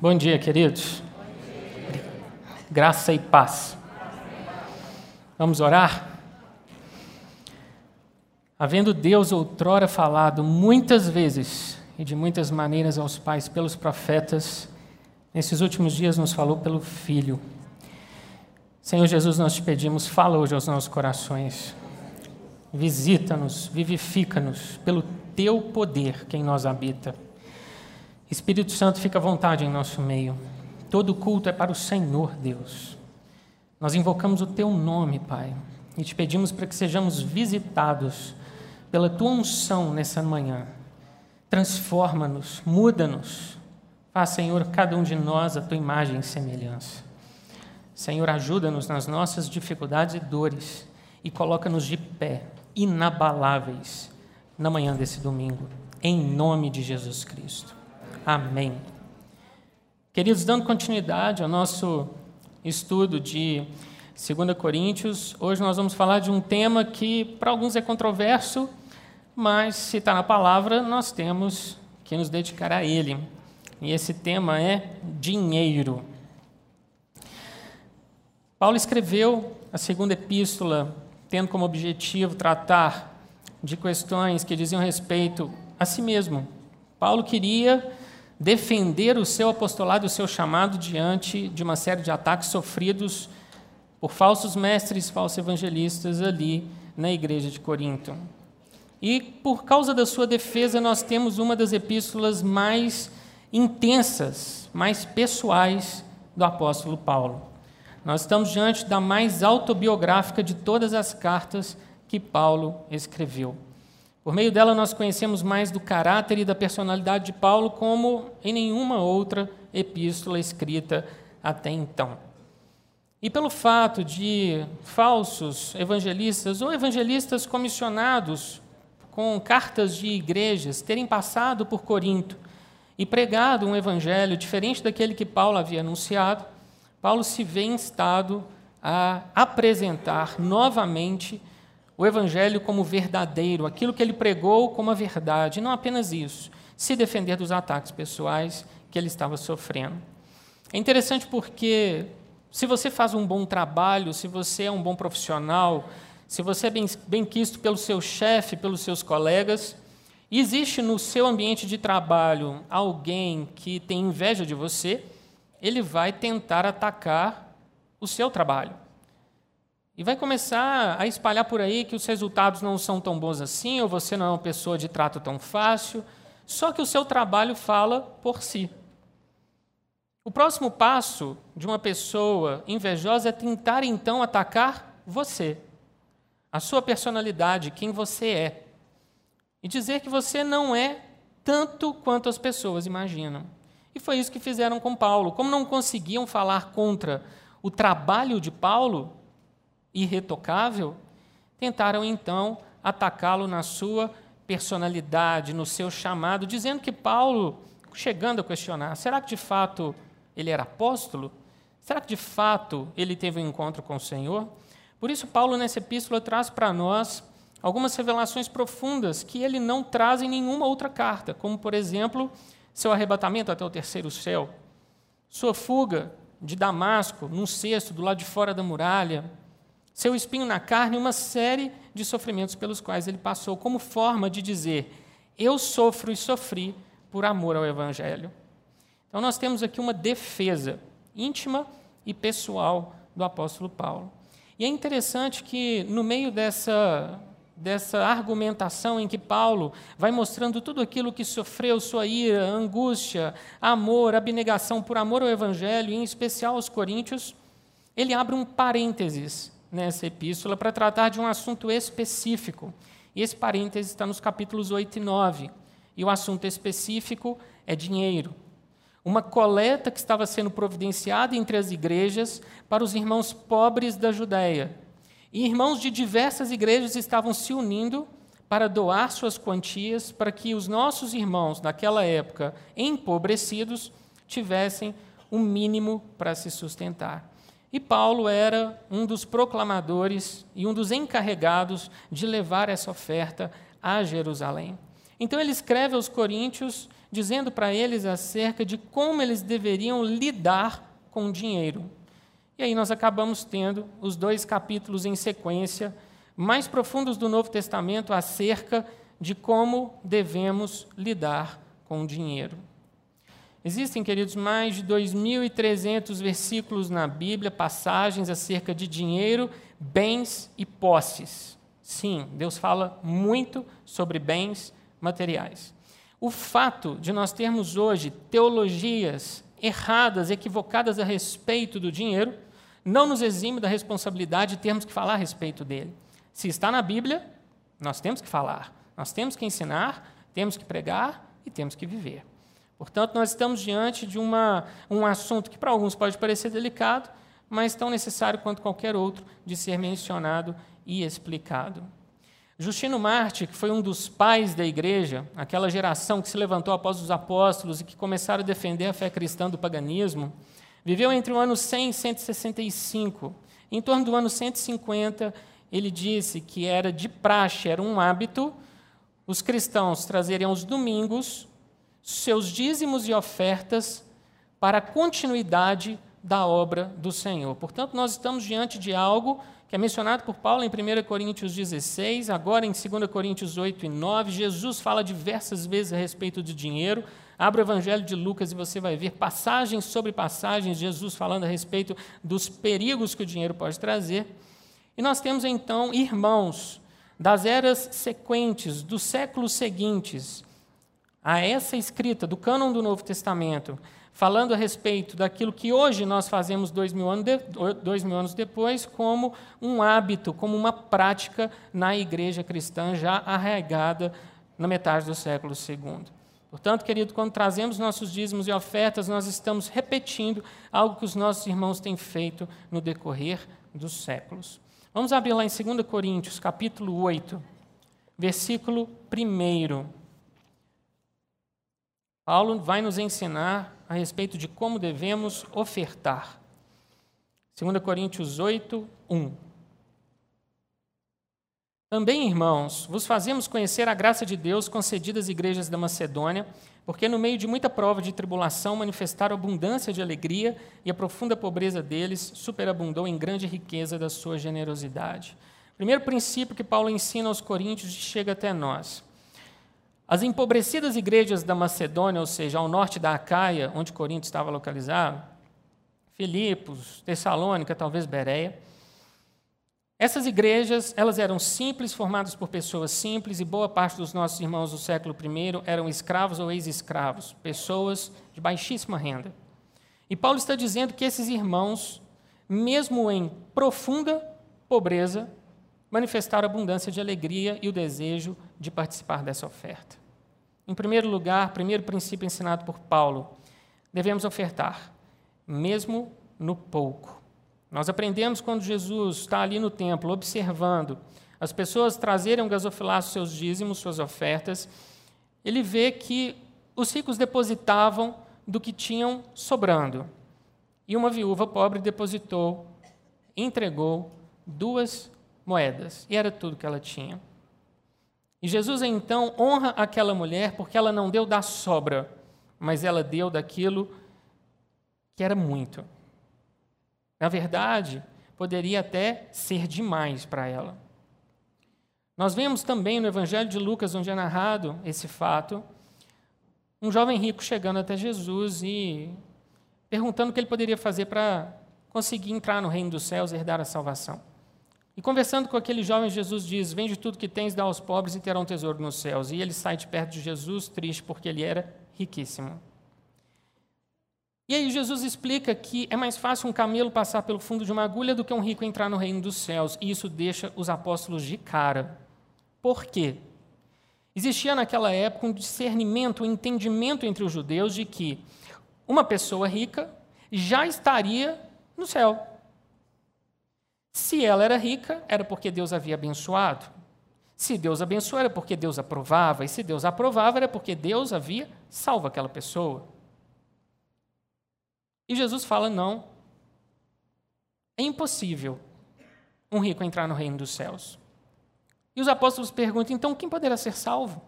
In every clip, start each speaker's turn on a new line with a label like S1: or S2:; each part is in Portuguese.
S1: Bom dia, queridos. Graça e paz. Vamos orar? Havendo Deus outrora falado muitas vezes e de muitas maneiras aos pais pelos profetas, nesses últimos dias nos falou pelo Filho. Senhor Jesus, nós te pedimos, fala hoje aos nossos corações. Visita-nos, vivifica-nos pelo teu poder que em nós habita. Espírito Santo, fica à vontade em nosso meio. Todo culto é para o Senhor Deus. Nós invocamos o Teu nome, Pai, e te pedimos para que sejamos visitados pela Tua unção nessa manhã. Transforma-nos, muda-nos. Faz, Senhor, cada um de nós a Tua imagem e semelhança. Senhor, ajuda-nos nas nossas dificuldades e dores e coloca-nos de pé, inabaláveis, na manhã desse domingo, em nome de Jesus Cristo. Amém. Queridos, dando continuidade ao nosso estudo de 2 Coríntios, hoje nós vamos falar de um tema que para alguns é controverso, mas se está na palavra, nós temos que nos dedicar a ele. E esse tema é dinheiro. Paulo escreveu a segunda epístola tendo como objetivo tratar de questões que diziam respeito a si mesmo. Paulo queria defender o seu apostolado, o seu chamado diante de uma série de ataques sofridos por falsos mestres, falsos evangelistas ali na igreja de Corinto. E por causa da sua defesa, nós temos uma das epístolas mais intensas, mais pessoais do apóstolo Paulo. Nós estamos diante da mais autobiográfica de todas as cartas que Paulo escreveu. Por meio dela, nós conhecemos mais do caráter e da personalidade de Paulo como em nenhuma outra epístola escrita até então. E pelo fato de falsos evangelistas ou evangelistas comissionados com cartas de igrejas terem passado por Corinto e pregado um evangelho diferente daquele que Paulo havia anunciado, Paulo se vê instado a apresentar novamente o Evangelho como verdadeiro, aquilo que ele pregou como a verdade, não apenas isso, se defender dos ataques pessoais que ele estava sofrendo. É interessante porque, se você faz um bom trabalho, se você é um bom profissional, se você é bem, bem quisto pelo seu chefe, pelos seus colegas, existe no seu ambiente de trabalho alguém que tem inveja de você, ele vai tentar atacar o seu trabalho. E vai começar a espalhar por aí que os resultados não são tão bons assim, ou você não é uma pessoa de trato tão fácil, só que o seu trabalho fala por si. O próximo passo de uma pessoa invejosa é tentar então atacar você, a sua personalidade, quem você é, e dizer que você não é tanto quanto as pessoas imaginam. E foi isso que fizeram com Paulo. Como não conseguiam falar contra o trabalho de Paulo, irretocável, tentaram então atacá-lo na sua personalidade, no seu chamado, dizendo que Paulo, chegando a questionar, será que de fato ele era apóstolo? Será que de fato ele teve um encontro com o Senhor? Por isso, Paulo, nessa epístola, traz para nós algumas revelações profundas que ele não traz em nenhuma outra carta, como, por exemplo, seu arrebatamento até o terceiro céu, sua fuga de Damasco, num cesto do lado de fora da muralha, seu espinho na carne, uma série de sofrimentos pelos quais ele passou, como forma de dizer: Eu sofro e sofri por amor ao Evangelho. Então, nós temos aqui uma defesa íntima e pessoal do apóstolo Paulo. E é interessante que, no meio dessa, dessa argumentação em que Paulo vai mostrando tudo aquilo que sofreu, sua ira, angústia, amor, abnegação por amor ao Evangelho, em especial aos Coríntios, ele abre um parênteses nessa epístola para tratar de um assunto específico. E esse parêntese está nos capítulos 8 e 9. E o assunto específico é dinheiro. Uma coleta que estava sendo providenciada entre as igrejas para os irmãos pobres da Judéia. E irmãos de diversas igrejas estavam se unindo para doar suas quantias para que os nossos irmãos daquela época, empobrecidos, tivessem um mínimo para se sustentar. E Paulo era um dos proclamadores e um dos encarregados de levar essa oferta a Jerusalém. Então ele escreve aos Coríntios dizendo para eles acerca de como eles deveriam lidar com o dinheiro. E aí nós acabamos tendo os dois capítulos em sequência mais profundos do Novo Testamento acerca de como devemos lidar com o dinheiro. Existem, queridos, mais de 2.300 versículos na Bíblia, passagens acerca de dinheiro, bens e posses. Sim, Deus fala muito sobre bens materiais. O fato de nós termos hoje teologias erradas, equivocadas a respeito do dinheiro, não nos exime da responsabilidade de termos que falar a respeito dele. Se está na Bíblia, nós temos que falar, nós temos que ensinar, temos que pregar e temos que viver. Portanto, nós estamos diante de uma, um assunto que para alguns pode parecer delicado, mas tão necessário quanto qualquer outro de ser mencionado e explicado. Justino Marte, que foi um dos pais da igreja, aquela geração que se levantou após os apóstolos e que começaram a defender a fé cristã do paganismo, viveu entre o ano 100 e 165. Em torno do ano 150, ele disse que era de praxe, era um hábito, os cristãos trazerem aos domingos seus dízimos e ofertas para a continuidade da obra do Senhor. Portanto, nós estamos diante de algo que é mencionado por Paulo em 1 Coríntios 16, agora em 2 Coríntios 8 e 9. Jesus fala diversas vezes a respeito de dinheiro. Abra o Evangelho de Lucas e você vai ver passagens sobre passagens, Jesus falando a respeito dos perigos que o dinheiro pode trazer. E nós temos então irmãos das eras sequentes, dos séculos seguintes, a essa escrita do cânon do Novo Testamento, falando a respeito daquilo que hoje nós fazemos dois mil, anos de, dois mil anos depois, como um hábito, como uma prática na igreja cristã já arraigada na metade do século II. Portanto, querido, quando trazemos nossos dízimos e ofertas, nós estamos repetindo algo que os nossos irmãos têm feito no decorrer dos séculos. Vamos abrir lá em 2 Coríntios, capítulo 8, versículo 1. Paulo vai nos ensinar a respeito de como devemos ofertar. 2 Coríntios 8, 1. Também, irmãos, vos fazemos conhecer a graça de Deus concedida às igrejas da Macedônia, porque no meio de muita prova de tribulação manifestaram abundância de alegria e a profunda pobreza deles superabundou em grande riqueza da sua generosidade. Primeiro princípio que Paulo ensina aos coríntios chega até nós. As empobrecidas igrejas da Macedônia, ou seja, ao norte da Acaia, onde Corinto estava localizado, Filipos, Tessalônica, talvez Bereia, essas igrejas, elas eram simples, formadas por pessoas simples, e boa parte dos nossos irmãos do século I eram escravos ou ex-escravos, pessoas de baixíssima renda. E Paulo está dizendo que esses irmãos, mesmo em profunda pobreza, manifestaram abundância de alegria e o desejo de participar dessa oferta. Em primeiro lugar, primeiro princípio ensinado por Paulo, devemos ofertar, mesmo no pouco. Nós aprendemos quando Jesus está ali no templo, observando as pessoas trazerem um gasofilaço seus dízimos, suas ofertas, ele vê que os ricos depositavam do que tinham sobrando. E uma viúva pobre depositou, entregou duas moedas, e era tudo que ela tinha. E Jesus então honra aquela mulher porque ela não deu da sobra, mas ela deu daquilo que era muito. Na verdade, poderia até ser demais para ela. Nós vemos também no Evangelho de Lucas, onde é narrado esse fato, um jovem rico chegando até Jesus e perguntando o que ele poderia fazer para conseguir entrar no reino dos céus e herdar a salvação. E conversando com aquele jovem, Jesus diz: Vende tudo que tens, dá aos pobres e terão um tesouro nos céus. E ele sai de perto de Jesus, triste, porque ele era riquíssimo. E aí Jesus explica que é mais fácil um camelo passar pelo fundo de uma agulha do que um rico entrar no reino dos céus. E isso deixa os apóstolos de cara. Por quê? Existia naquela época um discernimento, um entendimento entre os judeus de que uma pessoa rica já estaria no céu. Se ela era rica, era porque Deus havia abençoado. Se Deus abençoou, era porque Deus aprovava. E se Deus aprovava, era porque Deus havia salvo aquela pessoa. E Jesus fala: não. É impossível um rico entrar no reino dos céus. E os apóstolos perguntam: então quem poderá ser salvo?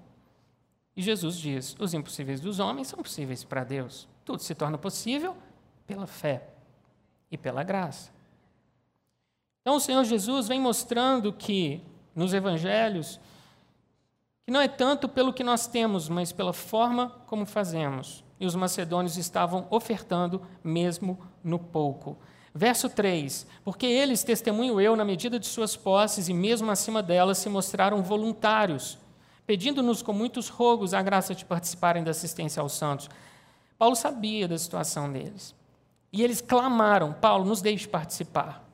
S1: E Jesus diz: os impossíveis dos homens são possíveis para Deus. Tudo se torna possível pela fé e pela graça. Então o Senhor Jesus vem mostrando que nos evangelhos que não é tanto pelo que nós temos, mas pela forma como fazemos. E os macedônios estavam ofertando mesmo no pouco. Verso 3: Porque eles, testemunho eu, na medida de suas posses e mesmo acima delas, se mostraram voluntários, pedindo-nos com muitos rogos a graça de participarem da assistência aos santos. Paulo sabia da situação deles. E eles clamaram: Paulo, nos deixe participar.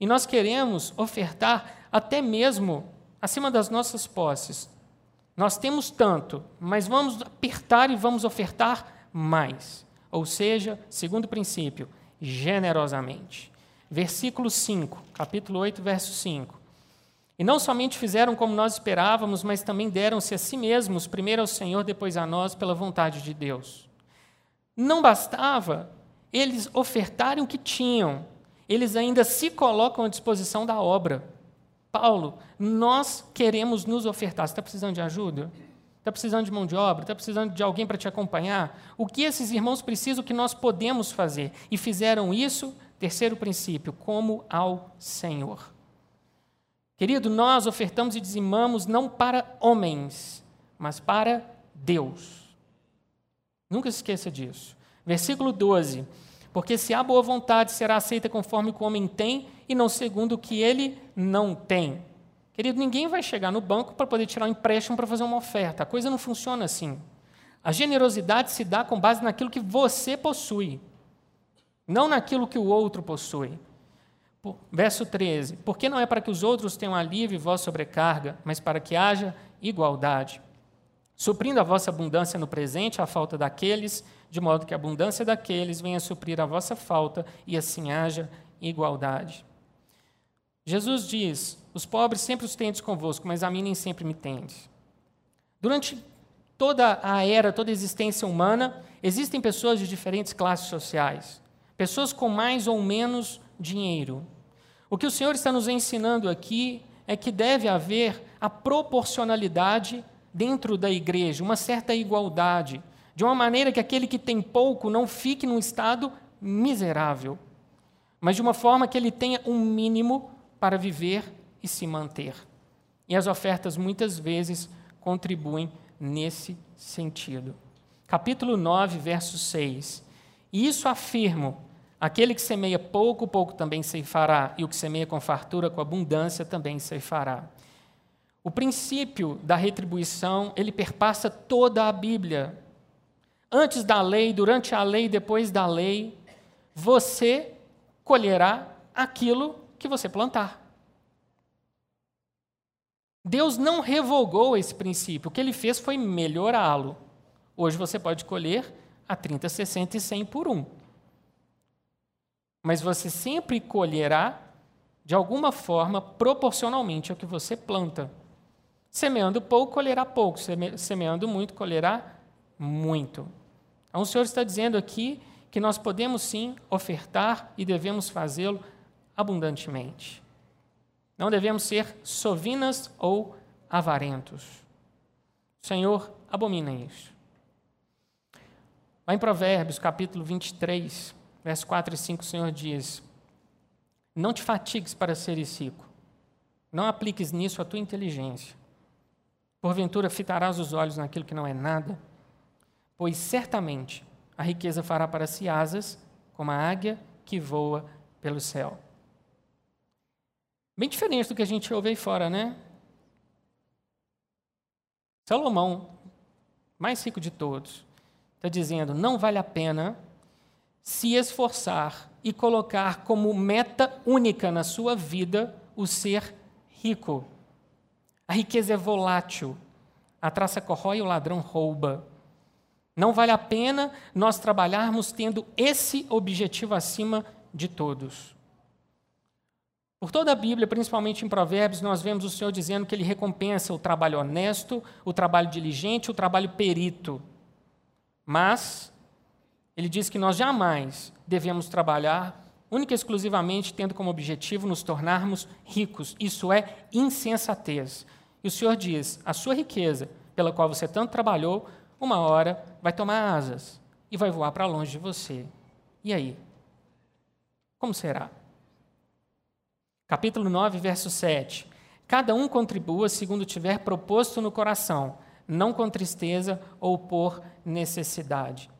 S1: E nós queremos ofertar até mesmo acima das nossas posses. Nós temos tanto, mas vamos apertar e vamos ofertar mais. Ou seja, segundo princípio, generosamente. Versículo 5, capítulo 8, verso 5. E não somente fizeram como nós esperávamos, mas também deram-se a si mesmos, primeiro ao Senhor, depois a nós, pela vontade de Deus. Não bastava eles ofertarem o que tinham, eles ainda se colocam à disposição da obra. Paulo, nós queremos nos ofertar. Você está precisando de ajuda? Está precisando de mão de obra? Está precisando de alguém para te acompanhar? O que esses irmãos precisam, que nós podemos fazer? E fizeram isso, terceiro princípio, como ao Senhor. Querido, nós ofertamos e dizimamos não para homens, mas para Deus. Nunca se esqueça disso. Versículo 12. Porque se há boa vontade, será aceita conforme o homem tem e não segundo o que ele não tem. Querido, ninguém vai chegar no banco para poder tirar um empréstimo para fazer uma oferta. A coisa não funciona assim. A generosidade se dá com base naquilo que você possui, não naquilo que o outro possui. Verso 13: Porque não é para que os outros tenham alívio e vós sobrecarga, mas para que haja igualdade. Suprindo a vossa abundância no presente, a falta daqueles de modo que a abundância daqueles venha suprir a vossa falta e assim haja igualdade. Jesus diz: Os pobres sempre os tendes convosco, mas a mim nem sempre me tendes. Durante toda a era, toda a existência humana, existem pessoas de diferentes classes sociais, pessoas com mais ou menos dinheiro. O que o Senhor está nos ensinando aqui é que deve haver a proporcionalidade dentro da igreja, uma certa igualdade de uma maneira que aquele que tem pouco não fique num estado miserável, mas de uma forma que ele tenha um mínimo para viver e se manter. E as ofertas muitas vezes contribuem nesse sentido. Capítulo 9, verso 6. E isso afirmo: aquele que semeia pouco, pouco também ceifará, e o que semeia com fartura, com abundância, também ceifará. O princípio da retribuição, ele perpassa toda a Bíblia antes da lei, durante a lei, depois da lei, você colherá aquilo que você plantar. Deus não revogou esse princípio, o que ele fez foi melhorá-lo. Hoje você pode colher a 30, 60 e 100 por um. Mas você sempre colherá, de alguma forma, proporcionalmente ao que você planta. Semeando pouco, colherá pouco. Semeando muito, colherá muito. Então, o Senhor está dizendo aqui que nós podemos sim ofertar e devemos fazê-lo abundantemente. Não devemos ser sovinas ou avarentos. O Senhor abomina isso. Lá em Provérbios, capítulo 23, versos 4 e 5, o Senhor diz: Não te fatigues para seres rico, não apliques nisso a tua inteligência. Porventura fitarás os olhos naquilo que não é nada pois certamente a riqueza fará para si asas, como a águia que voa pelo céu. Bem diferente do que a gente ouve aí fora, né? Salomão, mais rico de todos, está dizendo: não vale a pena se esforçar e colocar como meta única na sua vida o ser rico. A riqueza é volátil, a traça corrói e o ladrão rouba. Não vale a pena nós trabalharmos tendo esse objetivo acima de todos. Por toda a Bíblia, principalmente em Provérbios, nós vemos o Senhor dizendo que Ele recompensa o trabalho honesto, o trabalho diligente, o trabalho perito. Mas, Ele diz que nós jamais devemos trabalhar única e exclusivamente tendo como objetivo nos tornarmos ricos. Isso é insensatez. E o Senhor diz: a sua riqueza pela qual você tanto trabalhou, uma hora vai tomar asas e vai voar para longe de você. E aí? Como será? Capítulo 9, verso 7. Cada um contribua segundo tiver proposto no coração, não com tristeza ou por necessidade.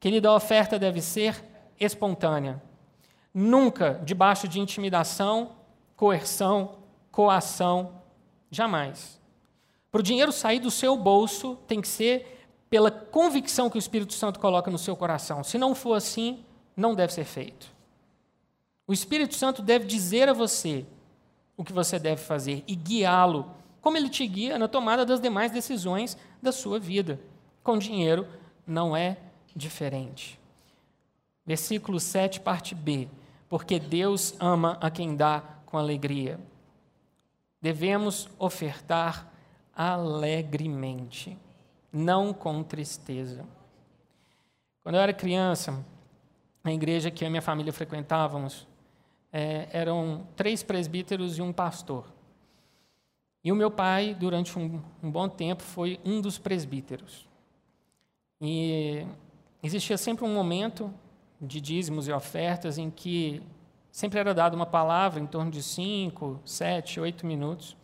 S1: Querida, a oferta deve ser espontânea. Nunca debaixo de intimidação, coerção, coação. Jamais. Para o dinheiro sair do seu bolso, tem que ser pela convicção que o Espírito Santo coloca no seu coração. Se não for assim, não deve ser feito. O Espírito Santo deve dizer a você o que você deve fazer e guiá-lo, como ele te guia na tomada das demais decisões da sua vida. Com dinheiro não é diferente. Versículo 7, parte B. Porque Deus ama a quem dá com alegria. Devemos ofertar alegremente, não com tristeza. Quando eu era criança, na igreja que eu e minha família frequentávamos, é, eram três presbíteros e um pastor. E o meu pai, durante um, um bom tempo, foi um dos presbíteros. E existia sempre um momento de dízimos e ofertas em que sempre era dada uma palavra em torno de cinco, sete, oito minutos.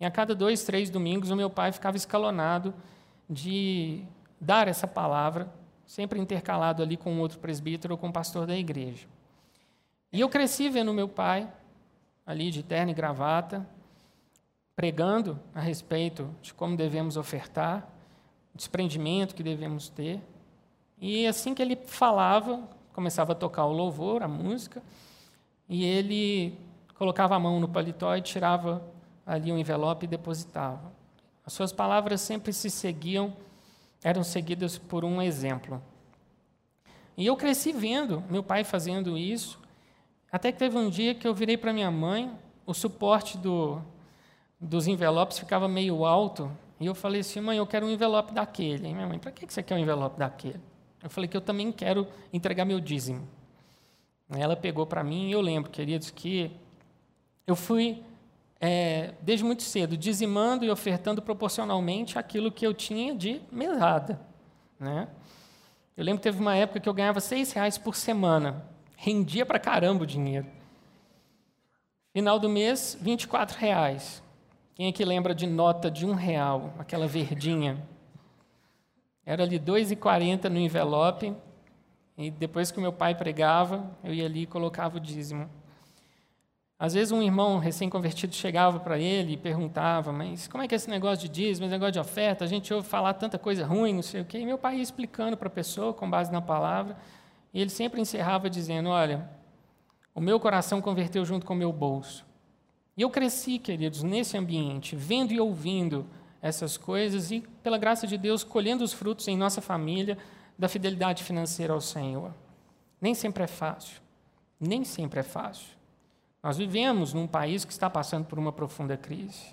S1: E a cada dois, três domingos, o meu pai ficava escalonado de dar essa palavra, sempre intercalado ali com outro presbítero ou com o pastor da igreja. E eu cresci vendo meu pai, ali de terno e gravata, pregando a respeito de como devemos ofertar, o desprendimento que devemos ter. E assim que ele falava, começava a tocar o louvor, a música, e ele colocava a mão no paletó e tirava ali um envelope e depositava. As suas palavras sempre se seguiam, eram seguidas por um exemplo. E eu cresci vendo meu pai fazendo isso, até que teve um dia que eu virei para minha mãe, o suporte do, dos envelopes ficava meio alto, e eu falei assim: mãe, eu quero um envelope daquele. E minha mãe, para que você quer um envelope daquele? Eu falei que eu também quero entregar meu dízimo. Ela pegou para mim, e eu lembro, queridos, que eu fui, é, desde muito cedo, dizimando e ofertando proporcionalmente aquilo que eu tinha de mesada. Né? Eu lembro que teve uma época que eu ganhava seis reais por semana. Rendia para caramba o dinheiro. Final do mês, 24 reais. Quem é que lembra de nota de um real, aquela verdinha? Era ali 2,40 no envelope, e depois que o meu pai pregava, eu ia ali e colocava o dízimo. Às vezes um irmão recém-convertido chegava para ele e perguntava, mas como é que é esse negócio de dízimo, esse negócio de oferta? A gente ouve falar tanta coisa ruim, não sei o quê. E meu pai ia explicando para a pessoa, com base na palavra. E ele sempre encerrava dizendo: Olha, o meu coração converteu junto com o meu bolso. E eu cresci, queridos, nesse ambiente, vendo e ouvindo essas coisas e, pela graça de Deus, colhendo os frutos em nossa família da fidelidade financeira ao Senhor. Nem sempre é fácil. Nem sempre é fácil. Nós vivemos num país que está passando por uma profunda crise.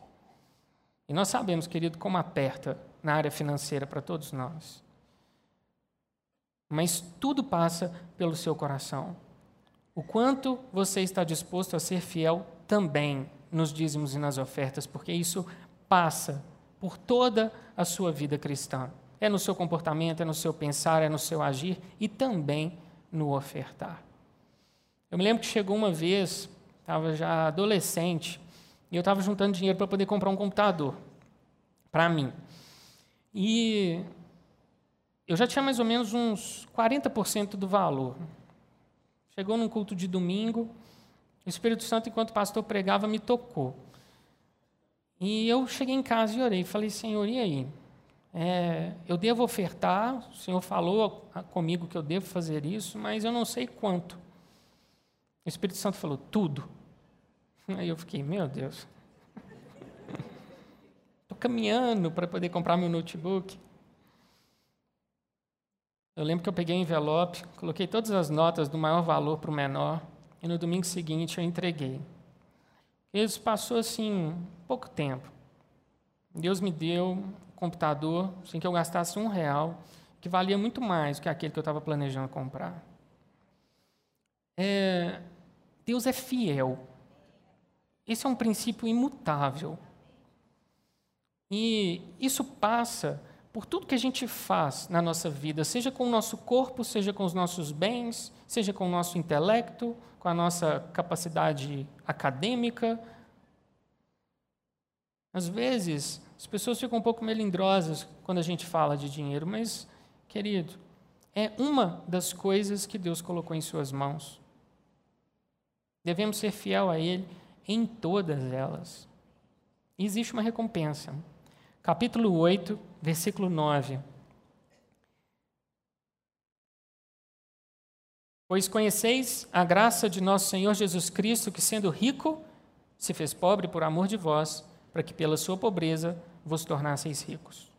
S1: E nós sabemos, querido, como aperta na área financeira para todos nós. Mas tudo passa pelo seu coração. O quanto você está disposto a ser fiel também nos dízimos e nas ofertas, porque isso passa por toda a sua vida cristã. É no seu comportamento, é no seu pensar, é no seu agir e também no ofertar. Eu me lembro que chegou uma vez, estava já adolescente, e eu estava juntando dinheiro para poder comprar um computador para mim. E eu já tinha mais ou menos uns 40% do valor. Chegou num culto de domingo, o Espírito Santo, enquanto o pastor pregava, me tocou. E eu cheguei em casa e orei. Falei, Senhor, e aí? É, eu devo ofertar, o Senhor falou comigo que eu devo fazer isso, mas eu não sei quanto. O Espírito Santo falou, tudo. Aí eu fiquei, meu Deus. Estou caminhando para poder comprar meu notebook. Eu lembro que eu peguei um envelope, coloquei todas as notas do maior valor para o menor, e no domingo seguinte eu entreguei. Isso passou assim pouco tempo. Deus me deu um computador sem que eu gastasse um real, que valia muito mais do que aquele que eu estava planejando comprar. É, Deus é fiel. Esse é um princípio imutável. E isso passa por tudo que a gente faz na nossa vida, seja com o nosso corpo, seja com os nossos bens, seja com o nosso intelecto, com a nossa capacidade acadêmica. Às vezes, as pessoas ficam um pouco melindrosas quando a gente fala de dinheiro, mas, querido, é uma das coisas que Deus colocou em Suas mãos. Devemos ser fiel a Ele em todas elas. E existe uma recompensa. Capítulo 8, versículo 9. Pois conheceis a graça de nosso Senhor Jesus Cristo, que sendo rico, se fez pobre por amor de vós, para que pela sua pobreza vos tornasseis ricos.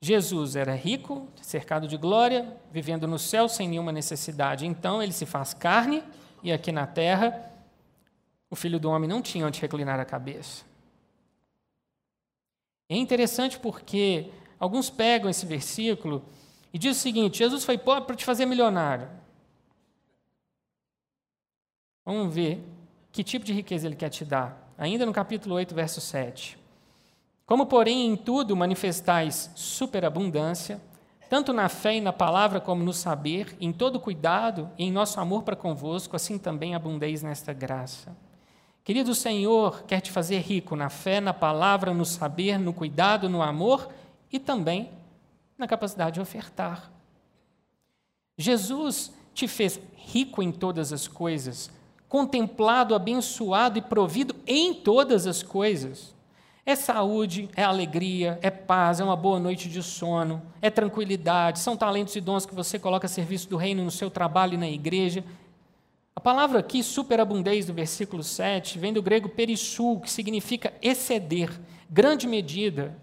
S1: Jesus era rico, cercado de glória, vivendo no céu sem nenhuma necessidade. Então ele se faz carne e aqui na terra o filho do homem não tinha onde reclinar a cabeça. É interessante porque alguns pegam esse versículo e dizem o seguinte: Jesus foi pobre para te fazer milionário. Vamos ver que tipo de riqueza ele quer te dar. Ainda no capítulo 8, verso 7. Como, porém, em tudo manifestais superabundância, tanto na fé e na palavra como no saber, em todo cuidado e em nosso amor para convosco, assim também abundeis nesta graça. Querido Senhor, quer te fazer rico na fé, na palavra, no saber, no cuidado, no amor e também na capacidade de ofertar. Jesus te fez rico em todas as coisas, contemplado, abençoado e provido em todas as coisas. É saúde, é alegria, é paz, é uma boa noite de sono, é tranquilidade, são talentos e dons que você coloca a serviço do reino no seu trabalho e na igreja, a palavra aqui, superabundez, do versículo 7, vem do grego perissul, que significa exceder, grande medida,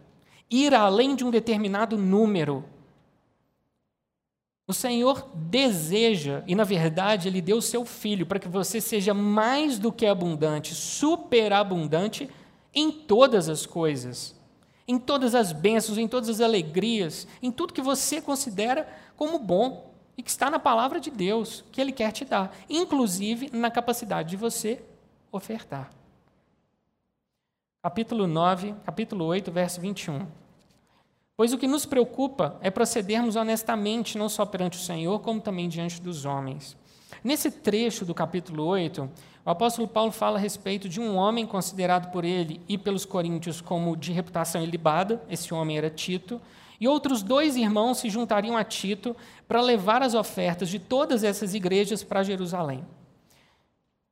S1: ir além de um determinado número. O Senhor deseja, e na verdade Ele deu o seu Filho para que você seja mais do que abundante, superabundante em todas as coisas, em todas as bênçãos, em todas as alegrias, em tudo que você considera como bom e que está na palavra de Deus, que Ele quer te dar, inclusive na capacidade de você ofertar. Capítulo 9, capítulo 8, verso 21. Pois o que nos preocupa é procedermos honestamente, não só perante o Senhor, como também diante dos homens. Nesse trecho do capítulo 8, o apóstolo Paulo fala a respeito de um homem considerado por ele e pelos coríntios como de reputação ilibada, esse homem era Tito, e outros dois irmãos se juntariam a Tito para levar as ofertas de todas essas igrejas para Jerusalém.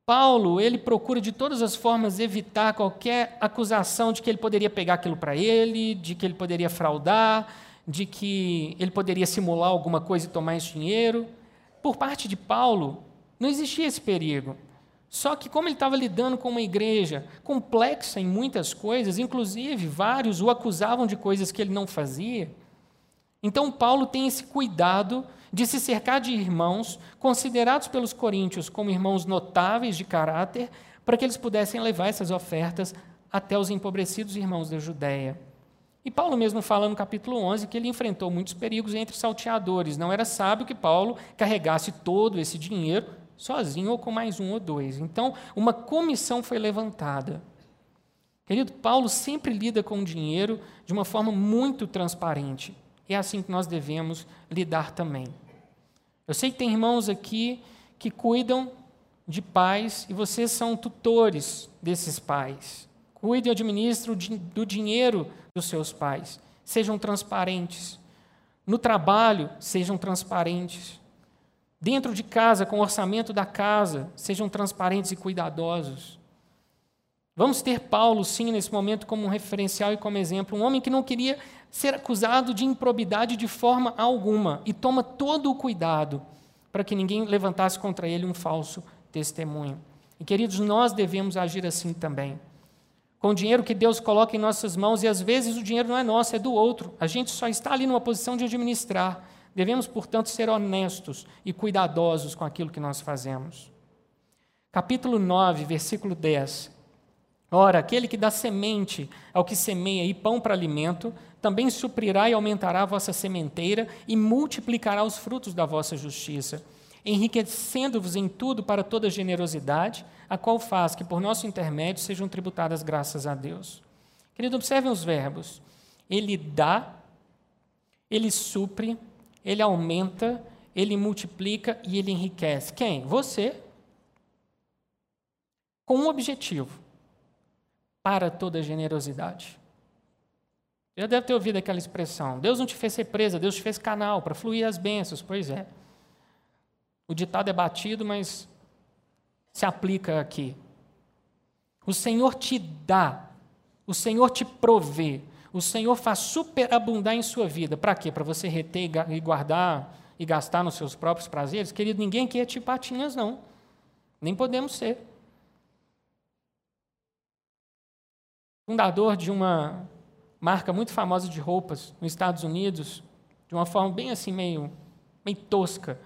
S1: Paulo, ele procura de todas as formas evitar qualquer acusação de que ele poderia pegar aquilo para ele, de que ele poderia fraudar, de que ele poderia simular alguma coisa e tomar esse dinheiro. Por parte de Paulo, não existia esse perigo. Só que, como ele estava lidando com uma igreja complexa em muitas coisas, inclusive vários o acusavam de coisas que ele não fazia, então Paulo tem esse cuidado de se cercar de irmãos considerados pelos coríntios como irmãos notáveis de caráter, para que eles pudessem levar essas ofertas até os empobrecidos irmãos da Judéia. E Paulo mesmo fala no capítulo 11 que ele enfrentou muitos perigos entre salteadores. Não era sábio que Paulo carregasse todo esse dinheiro sozinho ou com mais um ou dois. Então, uma comissão foi levantada. Querido, Paulo sempre lida com o dinheiro de uma forma muito transparente. É assim que nós devemos lidar também. Eu sei que tem irmãos aqui que cuidam de pais e vocês são tutores desses pais. Cuidem e administram do dinheiro dos seus pais. Sejam transparentes. No trabalho, sejam transparentes. Dentro de casa, com o orçamento da casa, sejam transparentes e cuidadosos. Vamos ter Paulo, sim, nesse momento, como um referencial e como exemplo. Um homem que não queria ser acusado de improbidade de forma alguma e toma todo o cuidado para que ninguém levantasse contra ele um falso testemunho. E, queridos, nós devemos agir assim também. Com o dinheiro que Deus coloca em nossas mãos, e às vezes o dinheiro não é nosso, é do outro. A gente só está ali numa posição de administrar. Devemos, portanto, ser honestos e cuidadosos com aquilo que nós fazemos. Capítulo 9, versículo 10. Ora, aquele que dá semente ao que semeia e pão para alimento, também suprirá e aumentará a vossa sementeira e multiplicará os frutos da vossa justiça, enriquecendo-vos em tudo para toda generosidade, a qual faz que por nosso intermédio sejam tributadas graças a Deus. Querido, observem os verbos. Ele dá, ele supre, ele aumenta, ele multiplica e ele enriquece. Quem? Você. Com um objetivo: para toda generosidade. Já deve ter ouvido aquela expressão: Deus não te fez ser presa, Deus te fez canal para fluir as bênçãos. Pois é. O ditado é batido, mas se aplica aqui. O Senhor te dá, o Senhor te provê, o Senhor faz superabundar em sua vida. Para quê? Para você reter e guardar e gastar nos seus próprios prazeres? Querido, ninguém é tipo patinhas, não. Nem podemos ser. Fundador de uma marca muito famosa de roupas nos Estados Unidos, de uma forma bem assim, meio, meio tosca.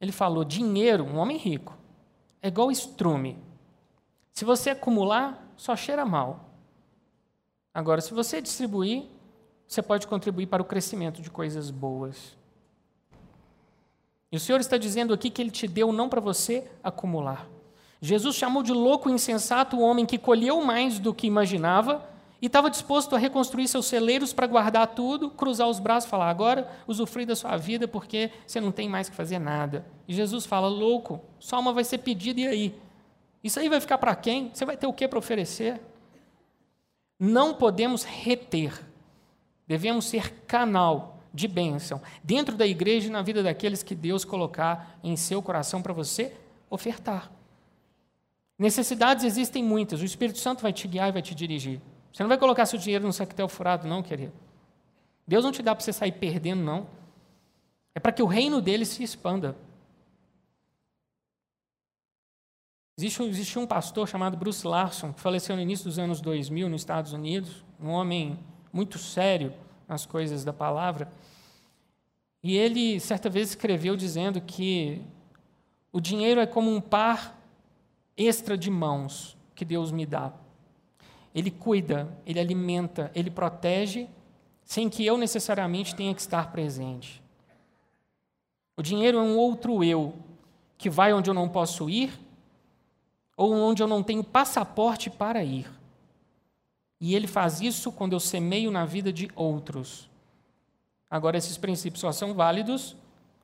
S1: Ele falou: dinheiro, um homem rico, é igual estrume. Se você acumular, só cheira mal. Agora, se você distribuir, você pode contribuir para o crescimento de coisas boas. E o Senhor está dizendo aqui que Ele te deu não para você acumular. Jesus chamou de louco e insensato o homem que colheu mais do que imaginava e estava disposto a reconstruir seus celeiros para guardar tudo, cruzar os braços e falar: agora usufrui da sua vida porque você não tem mais que fazer nada. E Jesus fala: louco, só uma vai ser pedida e aí? Isso aí vai ficar para quem? Você vai ter o que para oferecer? Não podemos reter, devemos ser canal de bênção dentro da igreja e na vida daqueles que Deus colocar em seu coração para você ofertar. Necessidades existem muitas, o Espírito Santo vai te guiar e vai te dirigir. Você não vai colocar seu dinheiro no saquetel furado, não, querido. Deus não te dá para você sair perdendo, não. É para que o reino dele se expanda. Existe, existe um pastor chamado Bruce Larson, que faleceu no início dos anos 2000 nos Estados Unidos, um homem muito sério nas coisas da palavra. E ele, certa vez, escreveu dizendo que o dinheiro é como um par extra de mãos que Deus me dá. Ele cuida, ele alimenta, ele protege, sem que eu necessariamente tenha que estar presente. O dinheiro é um outro eu, que vai onde eu não posso ir ou onde eu não tenho passaporte para ir. E ele faz isso quando eu semeio na vida de outros. Agora, esses princípios só são válidos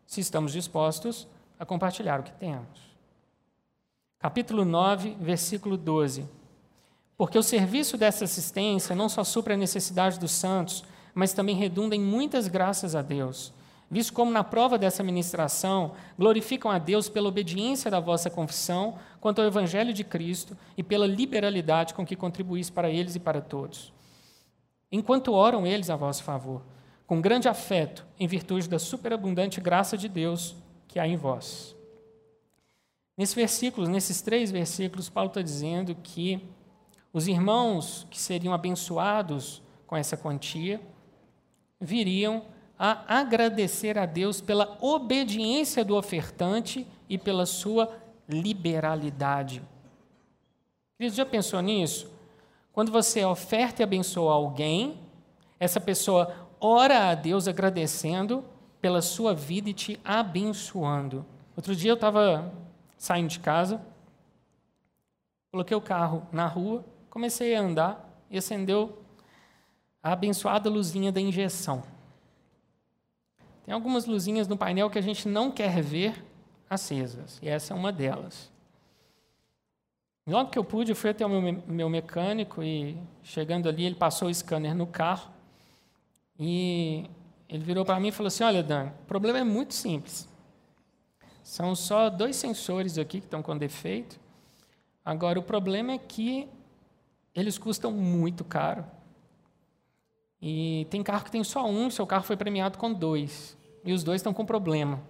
S1: se estamos dispostos a compartilhar o que temos. Capítulo 9, versículo 12. Porque o serviço dessa assistência não só supra a necessidade dos santos, mas também redunda em muitas graças a Deus visto como na prova dessa ministração glorificam a Deus pela obediência da vossa confissão quanto ao Evangelho de Cristo e pela liberalidade com que contribuís para eles e para todos. Enquanto oram eles a vosso favor, com grande afeto, em virtude da superabundante graça de Deus que há em vós. Nesses versículos, nesses três versículos, Paulo está dizendo que os irmãos que seriam abençoados com essa quantia viriam a agradecer a Deus pela obediência do ofertante e pela sua liberalidade. Você já pensou nisso? Quando você oferta e abençoa alguém, essa pessoa ora a Deus agradecendo pela sua vida e te abençoando. Outro dia eu estava saindo de casa, coloquei o carro na rua, comecei a andar e acendeu a abençoada luzinha da injeção. Tem algumas luzinhas no painel que a gente não quer ver acesas, e essa é uma delas. Logo que eu pude, eu fui até o meu, meu mecânico e, chegando ali, ele passou o scanner no carro e ele virou para mim e falou assim: Olha, Dan, o problema é muito simples. São só dois sensores aqui que estão com defeito. Agora, o problema é que eles custam muito caro. E tem carro que tem só um, seu carro foi premiado com dois. E os dois estão com problema.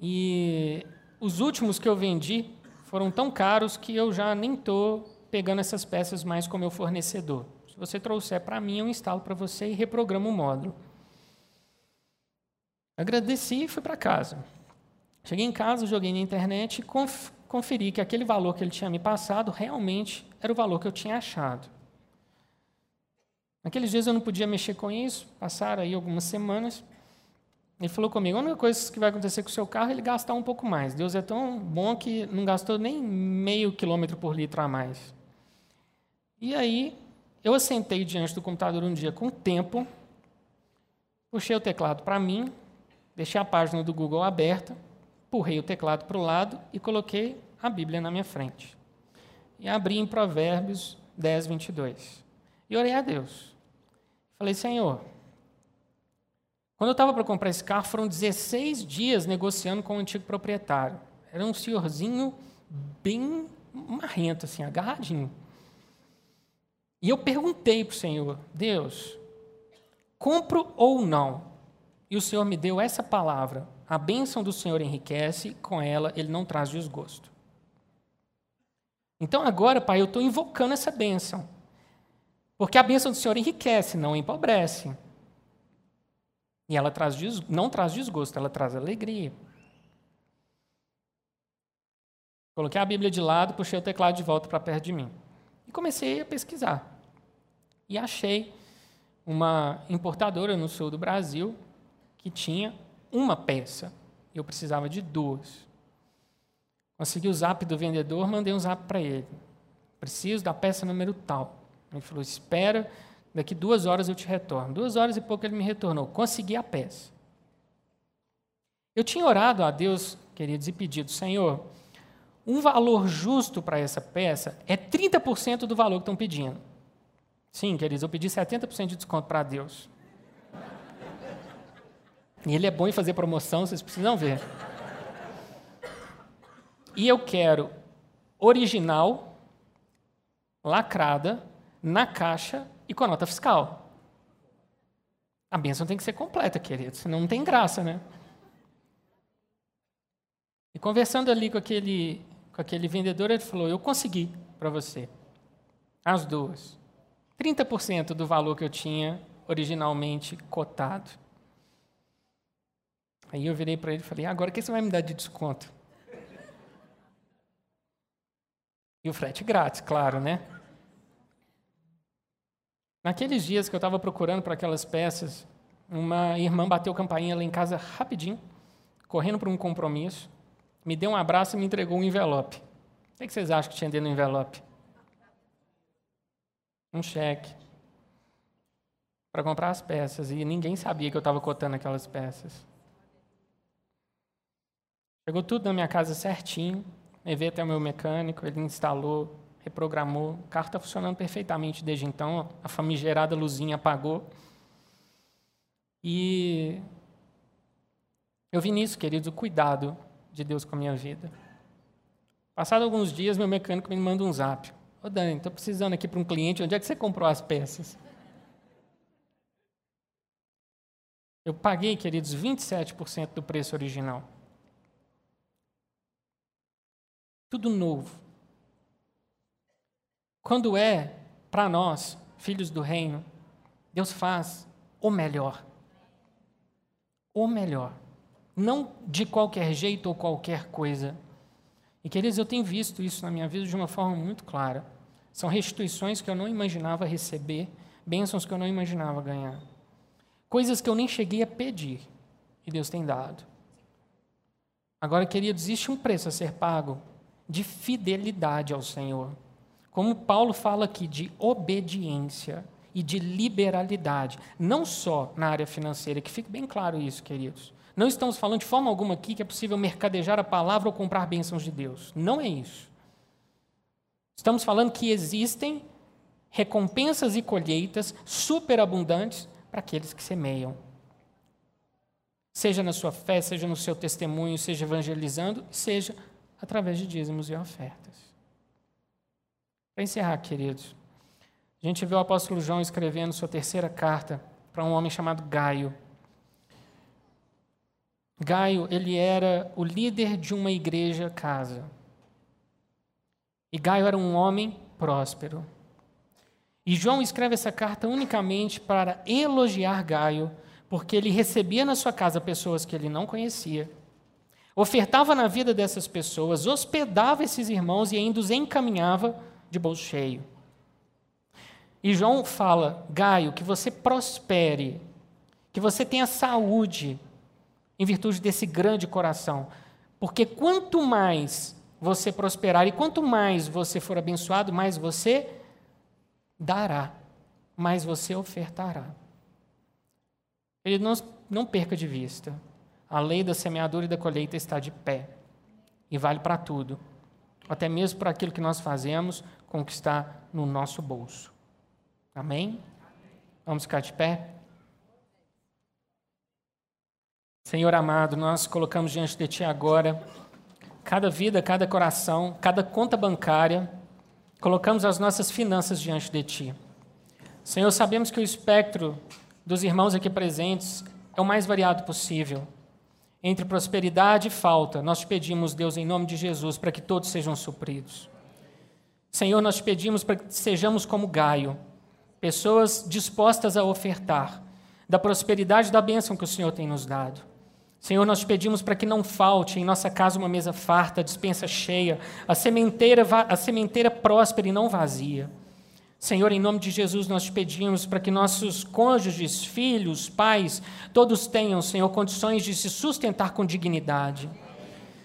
S1: E os últimos que eu vendi foram tão caros que eu já nem estou pegando essas peças mais com meu fornecedor. Se você trouxer para mim, eu instalo para você e reprogramo o módulo. Agradeci e fui para casa. Cheguei em casa, joguei na internet e conferi que aquele valor que ele tinha me passado realmente era o valor que eu tinha achado. Naqueles dias eu não podia mexer com isso, passaram aí algumas semanas. Ele falou comigo: a única coisa que vai acontecer com o seu carro é ele gastar um pouco mais. Deus é tão bom que não gastou nem meio quilômetro por litro a mais. E aí eu assentei diante do computador um dia com o tempo, puxei o teclado para mim, deixei a página do Google aberta, empurrei o teclado para o lado e coloquei a Bíblia na minha frente. E abri em Provérbios 10, 22. E orei a Deus. Falei, Senhor, quando eu estava para comprar esse carro, foram 16 dias negociando com o antigo proprietário. Era um senhorzinho bem marrento, assim, agarradinho. E eu perguntei para o Senhor, Deus, compro ou não? E o Senhor me deu essa palavra: a bênção do Senhor enriquece, com ela ele não traz desgosto. Então agora, Pai, eu estou invocando essa bênção. Porque a bênção do Senhor enriquece, não empobrece. E ela traz, não traz desgosto, ela traz alegria. Coloquei a Bíblia de lado, puxei o teclado de volta para perto de mim. E comecei a pesquisar. E achei uma importadora no sul do Brasil que tinha uma peça. Eu precisava de duas. Consegui o zap do vendedor, mandei um zap para ele. Preciso da peça número tal. Ele falou: espera, daqui duas horas eu te retorno. Duas horas e pouco ele me retornou. Consegui a peça. Eu tinha orado a Deus, queridos, e pedido: Senhor, um valor justo para essa peça é 30% do valor que estão pedindo. Sim, queridos, eu pedi 70% de desconto para Deus. E ele é bom em fazer promoção, vocês precisam ver. E eu quero original, lacrada, na caixa e com a nota fiscal. A bênção tem que ser completa, queridos, senão não tem graça, né? E conversando ali com aquele com aquele vendedor, ele falou: Eu consegui para você. As duas. 30% do valor que eu tinha originalmente cotado. Aí eu virei para ele e falei: Agora o que você vai me dar de desconto? E o frete grátis, claro, né? Naqueles dias que eu estava procurando para aquelas peças, uma irmã bateu campainha lá em casa rapidinho, correndo para um compromisso me deu um abraço e me entregou um envelope. O que vocês acham que tinha dentro do envelope? Um cheque. Para comprar as peças. E ninguém sabia que eu estava cotando aquelas peças. Chegou tudo na minha casa certinho. Levei até o meu mecânico, ele instalou, reprogramou. O carro está funcionando perfeitamente desde então. A famigerada luzinha apagou. E eu vi nisso, queridos, o cuidado de Deus com a minha vida. Passado alguns dias, meu mecânico me manda um zap. Ô Dani, estou precisando aqui para um cliente, onde é que você comprou as peças? Eu paguei, queridos, 27% do preço original. Tudo novo. Quando é para nós, filhos do reino, Deus faz o melhor. O melhor não de qualquer jeito ou qualquer coisa. E, queridos, eu tenho visto isso na minha vida de uma forma muito clara. São restituições que eu não imaginava receber, bênçãos que eu não imaginava ganhar. Coisas que eu nem cheguei a pedir, e Deus tem dado. Agora, queridos, existe um preço a ser pago de fidelidade ao Senhor. Como Paulo fala aqui, de obediência e de liberalidade. Não só na área financeira, que fique bem claro isso, queridos. Não estamos falando de forma alguma aqui que é possível mercadejar a palavra ou comprar bênçãos de Deus. Não é isso. Estamos falando que existem recompensas e colheitas superabundantes para aqueles que semeiam. Seja na sua fé, seja no seu testemunho, seja evangelizando, seja através de dízimos e ofertas. Para encerrar, queridos, a gente vê o apóstolo João escrevendo sua terceira carta para um homem chamado Gaio. Gaio, ele era o líder de uma igreja casa. E Gaio era um homem próspero. E João escreve essa carta unicamente para elogiar Gaio, porque ele recebia na sua casa pessoas que ele não conhecia, ofertava na vida dessas pessoas, hospedava esses irmãos e ainda os encaminhava de bolso cheio. E João fala: Gaio, que você prospere, que você tenha saúde, em virtude desse grande coração. Porque quanto mais você prosperar e quanto mais você for abençoado, mais você dará mais você ofertará. Ele não, não perca de vista. A lei da semeadura e da colheita está de pé e vale para tudo, até mesmo para aquilo que nós fazemos com que está no nosso bolso. Amém? Vamos ficar de pé? Senhor amado, nós colocamos diante de Ti agora cada vida, cada coração, cada conta bancária, colocamos as nossas finanças diante de Ti. Senhor, sabemos que o espectro dos irmãos aqui presentes é o mais variado possível. Entre prosperidade e falta, nós te pedimos, Deus, em nome de Jesus, para que todos sejam supridos. Senhor, nós te pedimos para que sejamos como Gaio, pessoas dispostas a ofertar da prosperidade e da bênção que o Senhor tem nos dado. Senhor, nós te pedimos para que não falte em nossa casa uma mesa farta, a dispensa cheia, a sementeira, a sementeira próspera e não vazia. Senhor, em nome de Jesus, nós te pedimos para que nossos cônjuges, filhos, pais, todos tenham, Senhor, condições de se sustentar com dignidade.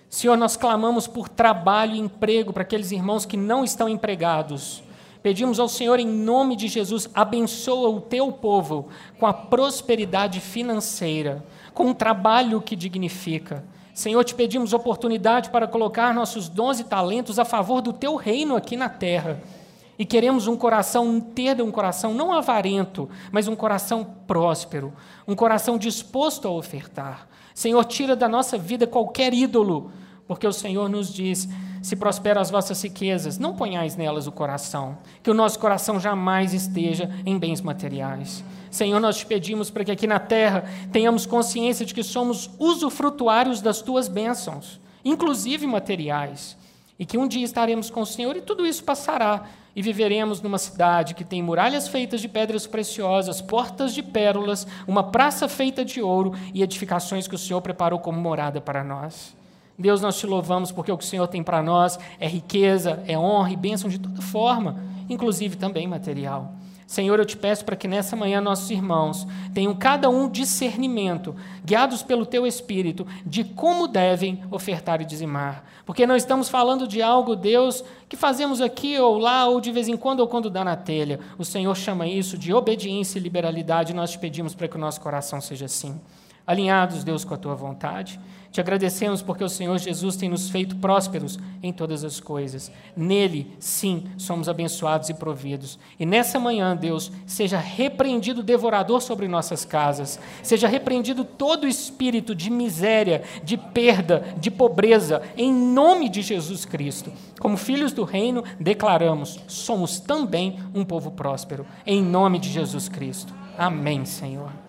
S1: Senhor, nós clamamos por trabalho e emprego para aqueles irmãos que não estão empregados. Pedimos ao Senhor, em nome de Jesus, abençoa o teu povo com a prosperidade financeira, com um trabalho que dignifica. Senhor, te pedimos oportunidade para colocar nossos dons e talentos a favor do teu reino aqui na terra. E queremos um coração, ter um coração não avarento, mas um coração próspero, um coração disposto a ofertar. Senhor, tira da nossa vida qualquer ídolo, porque o Senhor nos diz: se prosperam as vossas riquezas, não ponhais nelas o coração, que o nosso coração jamais esteja em bens materiais. Senhor, nós te pedimos para que aqui na terra tenhamos consciência de que somos usufrutuários das tuas bênçãos, inclusive materiais, e que um dia estaremos com o Senhor e tudo isso passará, e viveremos numa cidade que tem muralhas feitas de pedras preciosas, portas de pérolas, uma praça feita de ouro e edificações que o Senhor preparou como morada para nós. Deus, nós te louvamos porque o que o Senhor tem para nós é riqueza, é honra e bênção de toda forma, inclusive também material. Senhor, eu te peço para que nessa manhã nossos irmãos tenham cada um discernimento, guiados pelo teu Espírito, de como devem ofertar e dizimar. Porque não estamos falando de algo, Deus, que fazemos aqui ou lá, ou de vez em quando, ou quando dá na telha. O Senhor chama isso de obediência e liberalidade, nós te pedimos para que o nosso coração seja assim. Alinhados, Deus, com a tua vontade. Te agradecemos porque o Senhor Jesus tem nos feito prósperos em todas as coisas. Nele, sim, somos abençoados e providos. E nessa manhã, Deus, seja repreendido o devorador sobre nossas casas, seja repreendido todo espírito de miséria, de perda, de pobreza, em nome de Jesus Cristo. Como filhos do reino, declaramos: somos também um povo próspero, em nome de Jesus Cristo. Amém, Senhor.